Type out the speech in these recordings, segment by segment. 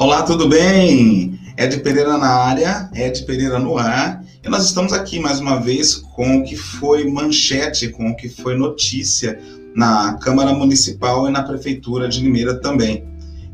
Olá, tudo bem? Ed Pereira na área, Ed Pereira no ar. E nós estamos aqui mais uma vez com o que foi manchete, com o que foi notícia na Câmara Municipal e na Prefeitura de Limeira também.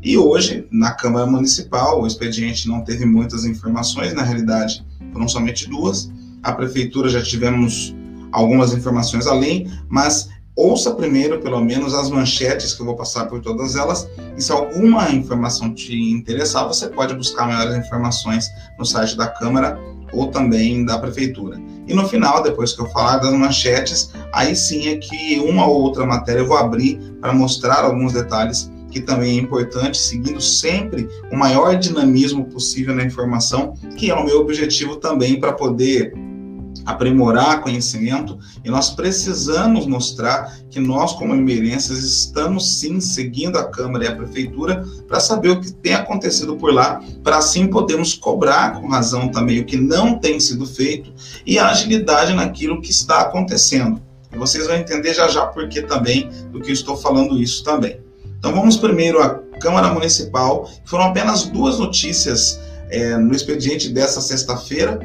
E hoje, na Câmara Municipal, o expediente não teve muitas informações, na realidade foram somente duas. A Prefeitura já tivemos algumas informações além, mas ouça primeiro, pelo menos, as manchetes, que eu vou passar por todas elas, e se alguma informação te interessar, você pode buscar maiores informações no site da Câmara ou também da Prefeitura. E no final, depois que eu falar das manchetes, aí sim é que uma ou outra matéria eu vou abrir para mostrar alguns detalhes que também é importante, seguindo sempre o maior dinamismo possível na informação, que é o meu objetivo também para poder aprimorar conhecimento e nós precisamos mostrar que nós, como limeirenses, estamos sim seguindo a Câmara e a Prefeitura para saber o que tem acontecido por lá, para assim podermos cobrar com razão também o que não tem sido feito e a agilidade naquilo que está acontecendo. E vocês vão entender já já por que também do que estou falando isso também. Então vamos primeiro à Câmara Municipal, foram apenas duas notícias é, no expediente dessa sexta-feira,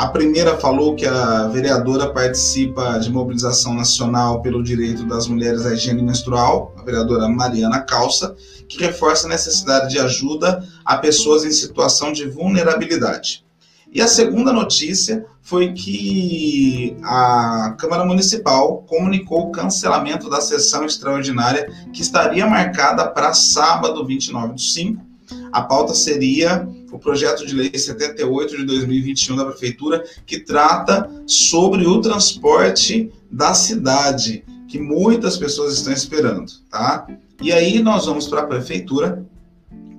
a primeira falou que a vereadora participa de mobilização nacional pelo direito das mulheres à higiene menstrual, a vereadora Mariana Calça, que reforça a necessidade de ajuda a pessoas em situação de vulnerabilidade. E a segunda notícia foi que a Câmara Municipal comunicou o cancelamento da sessão extraordinária que estaria marcada para sábado 29 do 5. A pauta seria o projeto de lei 78 de 2021 da Prefeitura, que trata sobre o transporte da cidade, que muitas pessoas estão esperando, tá? E aí nós vamos para a Prefeitura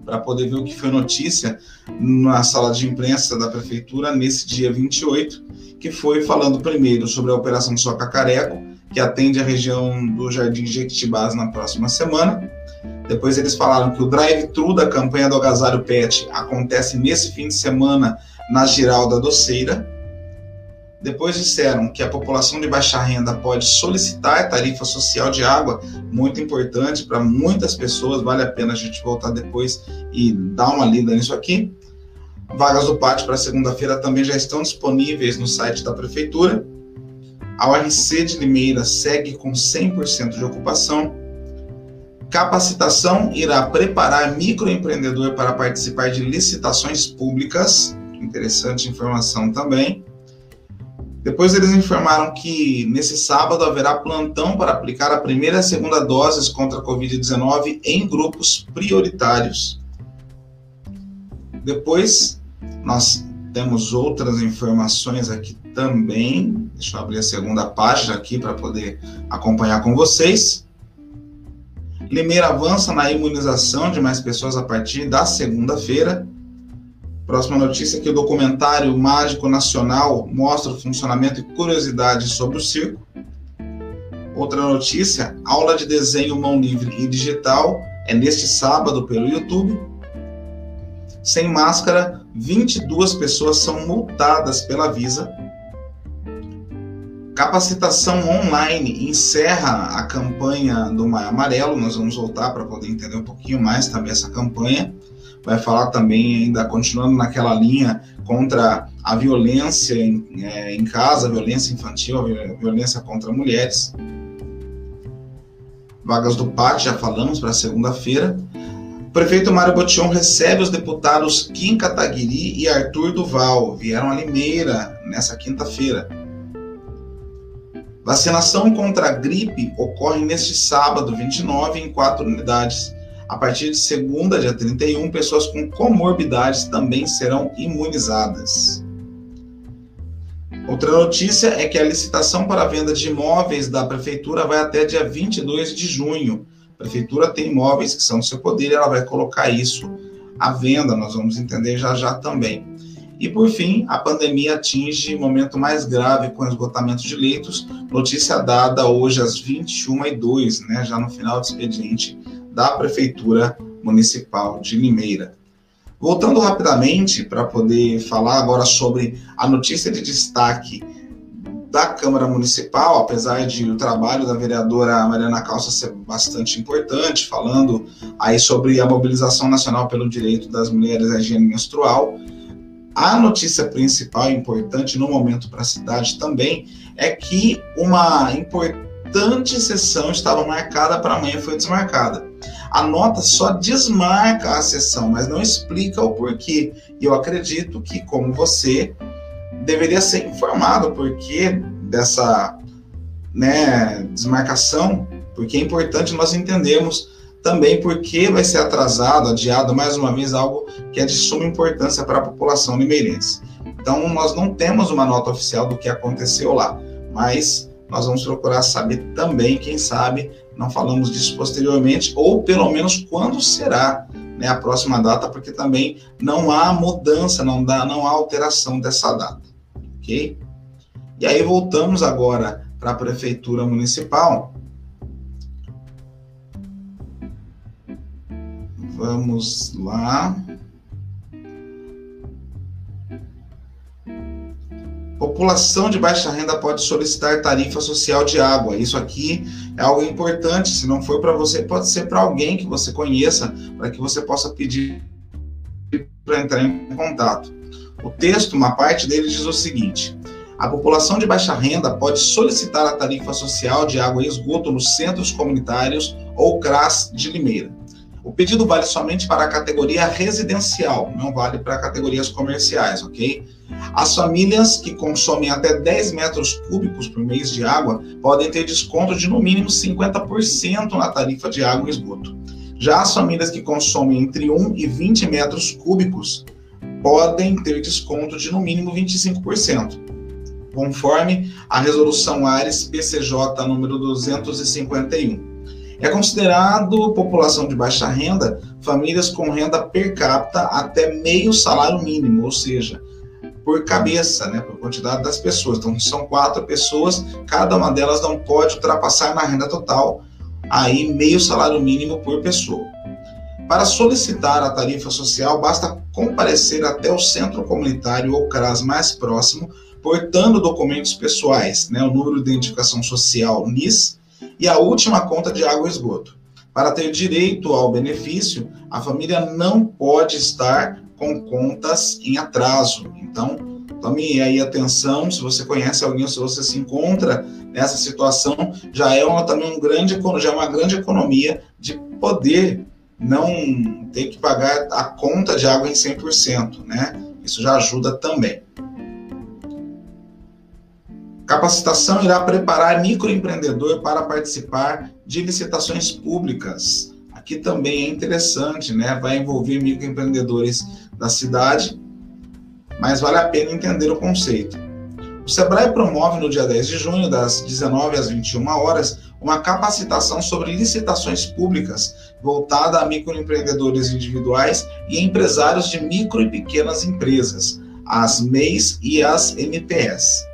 para poder ver o que foi notícia na sala de imprensa da Prefeitura nesse dia 28, que foi falando primeiro sobre a Operação Soca Careco, que atende a região do Jardim Jequitibás na próxima semana, depois eles falaram que o drive-thru da campanha do Agasalho Pet acontece nesse fim de semana na Giralda Doceira. Depois disseram que a população de baixa renda pode solicitar tarifa social de água, muito importante para muitas pessoas, vale a pena a gente voltar depois e dar uma lida nisso aqui. Vagas do pátio para segunda-feira também já estão disponíveis no site da prefeitura. A URC de Limeira segue com 100% de ocupação. Capacitação irá preparar microempreendedor para participar de licitações públicas. Interessante informação também. Depois eles informaram que nesse sábado haverá plantão para aplicar a primeira e a segunda doses contra a Covid-19 em grupos prioritários. Depois nós temos outras informações aqui também. Deixa eu abrir a segunda página aqui para poder acompanhar com vocês. Limeira avança na imunização de mais pessoas a partir da segunda-feira. Próxima notícia é que o documentário Mágico Nacional mostra o funcionamento e curiosidade sobre o circo. Outra notícia, aula de desenho mão livre e digital é neste sábado pelo YouTube. Sem máscara, 22 pessoas são multadas pela Visa Capacitação online encerra a campanha do Maio Amarelo. Nós vamos voltar para poder entender um pouquinho mais também essa campanha. Vai falar também, ainda continuando naquela linha, contra a violência em, é, em casa, a violência infantil, a violência contra mulheres. Vagas do pátio, já falamos para segunda-feira. O prefeito Mário Botion recebe os deputados Kim Kataguiri e Arthur Duval. Vieram a Limeira nessa quinta-feira. Vacinação contra a gripe ocorre neste sábado, 29, em quatro unidades. A partir de segunda, dia 31, pessoas com comorbidades também serão imunizadas. Outra notícia é que a licitação para a venda de imóveis da prefeitura vai até dia 22 de junho. A prefeitura tem imóveis que são do seu poder e ela vai colocar isso à venda, nós vamos entender já já também. E, por fim, a pandemia atinge momento mais grave com esgotamento de leitos, notícia dada hoje às 21h02, né, já no final do expediente da Prefeitura Municipal de Limeira. Voltando rapidamente para poder falar agora sobre a notícia de destaque da Câmara Municipal, apesar de o trabalho da vereadora Mariana Calça ser bastante importante, falando aí sobre a mobilização nacional pelo direito das mulheres à higiene menstrual, a notícia principal e importante no momento para a cidade também é que uma importante sessão estava marcada para amanhã foi desmarcada. A nota só desmarca a sessão, mas não explica o porquê. E eu acredito que, como você, deveria ser informado o porquê dessa né, desmarcação, porque é importante nós entendermos também porque vai ser atrasado, adiado mais uma vez algo que é de suma importância para a população limeirense. Então, nós não temos uma nota oficial do que aconteceu lá, mas nós vamos procurar saber também, quem sabe, não falamos disso posteriormente, ou pelo menos quando será né, a próxima data, porque também não há mudança, não, dá, não há alteração dessa data, ok? E aí voltamos agora para a Prefeitura Municipal. Vamos lá. População de baixa renda pode solicitar tarifa social de água. Isso aqui é algo importante. Se não for para você, pode ser para alguém que você conheça, para que você possa pedir para entrar em contato. O texto, uma parte dele diz o seguinte: a população de baixa renda pode solicitar a tarifa social de água e esgoto nos centros comunitários ou CRAS de Limeira. O pedido vale somente para a categoria residencial, não vale para categorias comerciais, ok? As famílias que consomem até 10 metros cúbicos por mês de água podem ter desconto de no mínimo 50% na tarifa de água e esgoto. Já as famílias que consomem entre 1 e 20 metros cúbicos podem ter desconto de no mínimo 25% conforme a resolução Ares PCJ número 251. É considerado população de baixa renda famílias com renda per capita até meio salário mínimo, ou seja, por cabeça, né, por quantidade das pessoas. Então, são quatro pessoas, cada uma delas não pode ultrapassar na renda total aí meio salário mínimo por pessoa. Para solicitar a tarifa social, basta comparecer até o centro comunitário ou CRAS mais próximo portando documentos pessoais, né, o número de identificação social NIS e a última conta de água e esgoto. Para ter direito ao benefício, a família não pode estar com contas em atraso. Então, tome aí atenção, se você conhece alguém, se você se encontra nessa situação, já é uma, também um grande, já é uma grande economia de poder não ter que pagar a conta de água em 100%, né? Isso já ajuda também. Capacitação irá preparar microempreendedor para participar de licitações públicas. Aqui também é interessante, né? Vai envolver microempreendedores da cidade, mas vale a pena entender o conceito. O Sebrae promove no dia 10 de junho, das 19 às 21 horas, uma capacitação sobre licitações públicas voltada a microempreendedores individuais e empresários de micro e pequenas empresas, as MEIs e as MPS.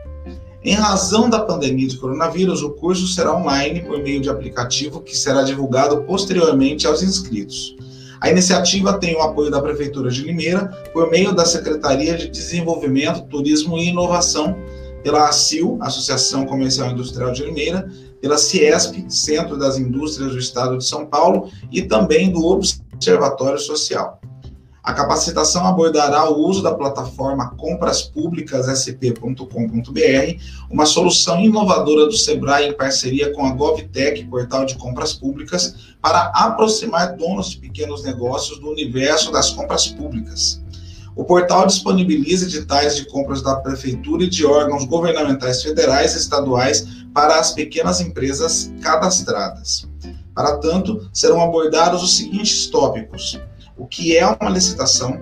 Em razão da pandemia de coronavírus, o curso será online por meio de aplicativo que será divulgado posteriormente aos inscritos. A iniciativa tem o apoio da Prefeitura de Limeira por meio da Secretaria de Desenvolvimento, Turismo e Inovação, pela ACIL, Associação Comercial e Industrial de Limeira, pela Ciesp, Centro das Indústrias do Estado de São Paulo, e também do Observatório Social. A capacitação abordará o uso da plataforma compraspublicassp.com.br, uma solução inovadora do Sebrae em parceria com a GovTech, portal de compras públicas, para aproximar donos de pequenos negócios do universo das compras públicas. O portal disponibiliza editais de compras da Prefeitura e de órgãos governamentais federais e estaduais para as pequenas empresas cadastradas. Para tanto, serão abordados os seguintes tópicos o que é uma licitação,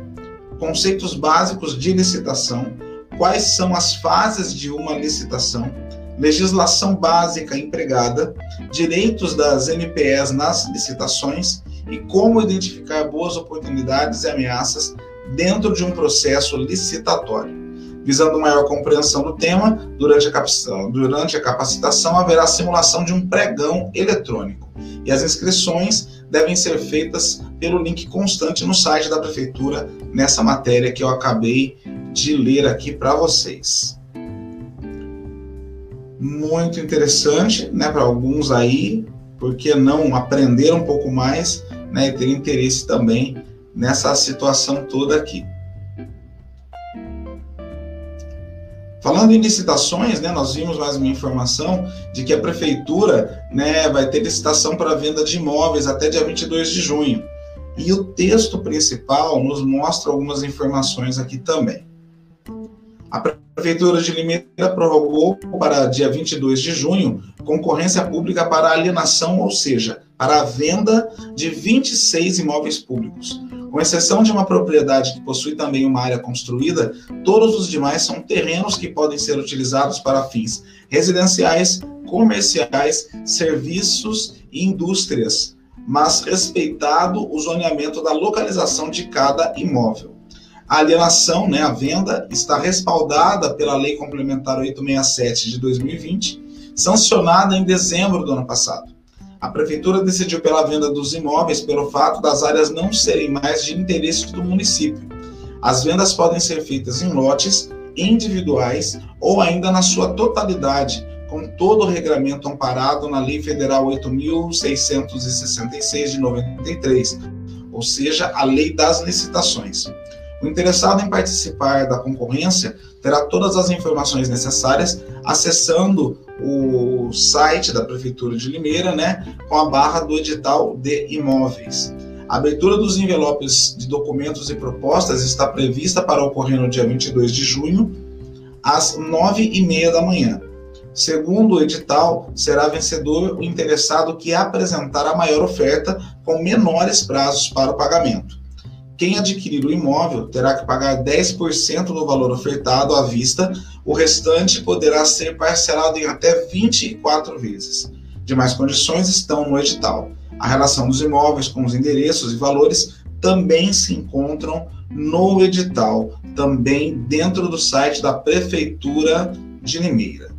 conceitos básicos de licitação, quais são as fases de uma licitação, legislação básica empregada, direitos das MPS nas licitações e como identificar boas oportunidades e ameaças dentro de um processo licitatório. Visando maior compreensão do tema, durante a, durante a capacitação haverá simulação de um pregão eletrônico e as inscrições devem ser feitas pelo link constante no site da prefeitura nessa matéria que eu acabei de ler aqui para vocês. muito interessante, né, para alguns aí, porque não aprender um pouco mais, né, e ter interesse também nessa situação toda aqui. Falando em licitações, né, nós vimos mais uma informação de que a prefeitura né, vai ter licitação para venda de imóveis até dia 22 de junho. E o texto principal nos mostra algumas informações aqui também. A Prefeitura de Limeira prorrogou para dia 22 de junho concorrência pública para alienação, ou seja, para a venda de 26 imóveis públicos. Com exceção de uma propriedade que possui também uma área construída, todos os demais são terrenos que podem ser utilizados para fins residenciais, comerciais, serviços e indústrias, mas respeitado o zoneamento da localização de cada imóvel. A alienação, né, a venda, está respaldada pela Lei Complementar 867 de 2020, sancionada em dezembro do ano passado. A Prefeitura decidiu pela venda dos imóveis pelo fato das áreas não serem mais de interesse do município. As vendas podem ser feitas em lotes, individuais ou ainda na sua totalidade, com todo o regramento amparado na Lei Federal 8.666 de 93, ou seja, a Lei das Licitações. O interessado em participar da concorrência terá todas as informações necessárias acessando o site da Prefeitura de Limeira, né, com a barra do edital de imóveis. A abertura dos envelopes de documentos e propostas está prevista para ocorrer no dia 22 de junho, às 9h30 da manhã. Segundo o edital, será vencedor o interessado que apresentar a maior oferta com menores prazos para o pagamento. Quem adquirir o imóvel terá que pagar 10% do valor ofertado à vista, o restante poderá ser parcelado em até 24 vezes. Demais condições estão no edital. A relação dos imóveis com os endereços e valores também se encontram no edital, também dentro do site da Prefeitura de Limeira.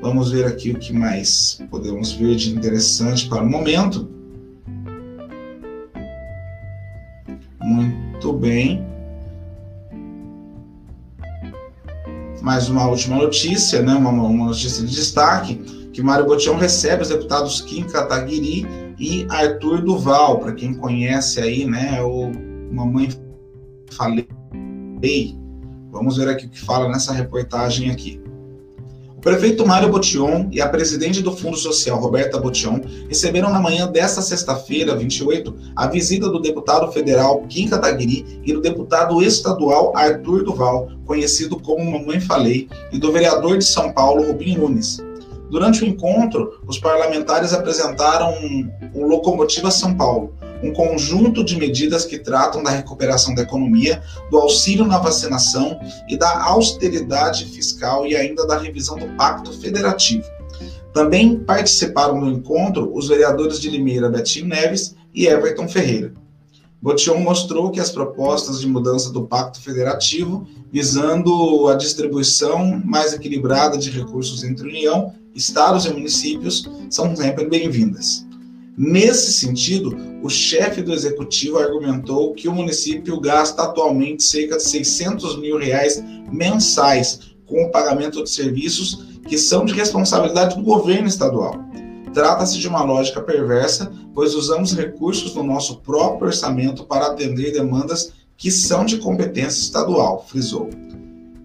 Vamos ver aqui o que mais podemos ver de interessante para o momento. Muito bem. Mais uma última notícia, né? uma, uma notícia de destaque, que Mário Botião recebe os deputados Kim Kataguiri e Arthur Duval, para quem conhece aí, né, o Mamãe Falei. Vamos ver aqui o que fala nessa reportagem aqui. O prefeito Mário Botion e a presidente do Fundo Social, Roberta Botion, receberam na manhã desta sexta-feira, 28, a visita do deputado federal Kim Kataguiri e do deputado estadual Arthur Duval, conhecido como Mamãe Falei, e do vereador de São Paulo, Rubinho Nunes. Durante o encontro, os parlamentares apresentaram o Locomotiva São Paulo, um conjunto de medidas que tratam da recuperação da economia, do auxílio na vacinação e da austeridade fiscal e ainda da revisão do Pacto Federativo. Também participaram do encontro os vereadores de Limeira Betinho Neves e Everton Ferreira. Botion mostrou que as propostas de mudança do Pacto Federativo, visando a distribuição mais equilibrada de recursos entre União, estados e municípios, são sempre bem-vindas. Nesse sentido, o chefe do executivo argumentou que o município gasta atualmente cerca de 600 mil reais mensais com o pagamento de serviços que são de responsabilidade do governo estadual. Trata-se de uma lógica perversa, pois usamos recursos do nosso próprio orçamento para atender demandas que são de competência estadual, frisou.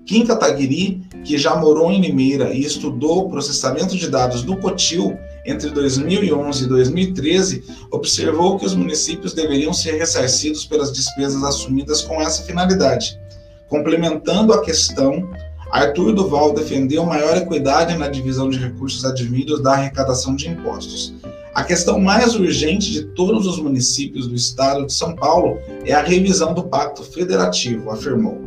Kim Kataguiri, que já morou em Limeira e estudou processamento de dados do COTIL, entre 2011 e 2013, observou que os municípios deveriam ser ressarcidos pelas despesas assumidas com essa finalidade. Complementando a questão, Arthur Duval defendeu maior equidade na divisão de recursos advindos da arrecadação de impostos. A questão mais urgente de todos os municípios do estado de São Paulo é a revisão do Pacto Federativo, afirmou.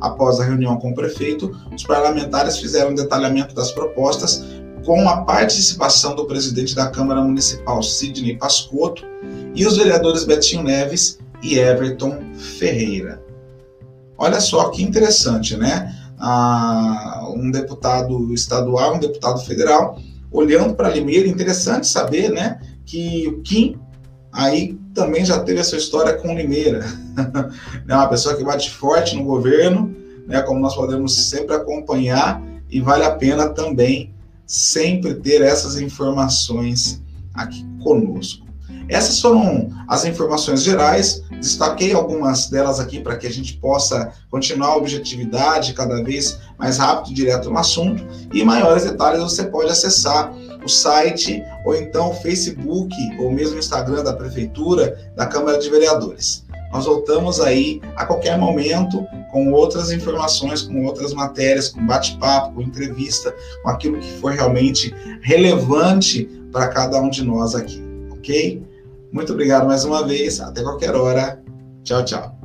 Após a reunião com o prefeito, os parlamentares fizeram um detalhamento das propostas com a participação do presidente da Câmara Municipal, Sidney Pascotto, e os vereadores Betinho Neves e Everton Ferreira. Olha só que interessante, né? Ah, um deputado estadual, um deputado federal, olhando para Limeira, interessante saber, né, que o Kim aí também já teve essa história com Limeira. é uma pessoa que bate forte no governo, né, como nós podemos sempre acompanhar, e vale a pena também sempre ter essas informações aqui conosco. Essas foram as informações gerais, destaquei algumas delas aqui para que a gente possa continuar a objetividade cada vez mais rápido, direto no assunto, e maiores detalhes você pode acessar o site ou então o Facebook ou mesmo o Instagram da Prefeitura, da Câmara de Vereadores. Nós voltamos aí a qualquer momento com outras informações, com outras matérias, com bate-papo, com entrevista, com aquilo que for realmente relevante para cada um de nós aqui, ok? Muito obrigado mais uma vez, até qualquer hora. Tchau, tchau.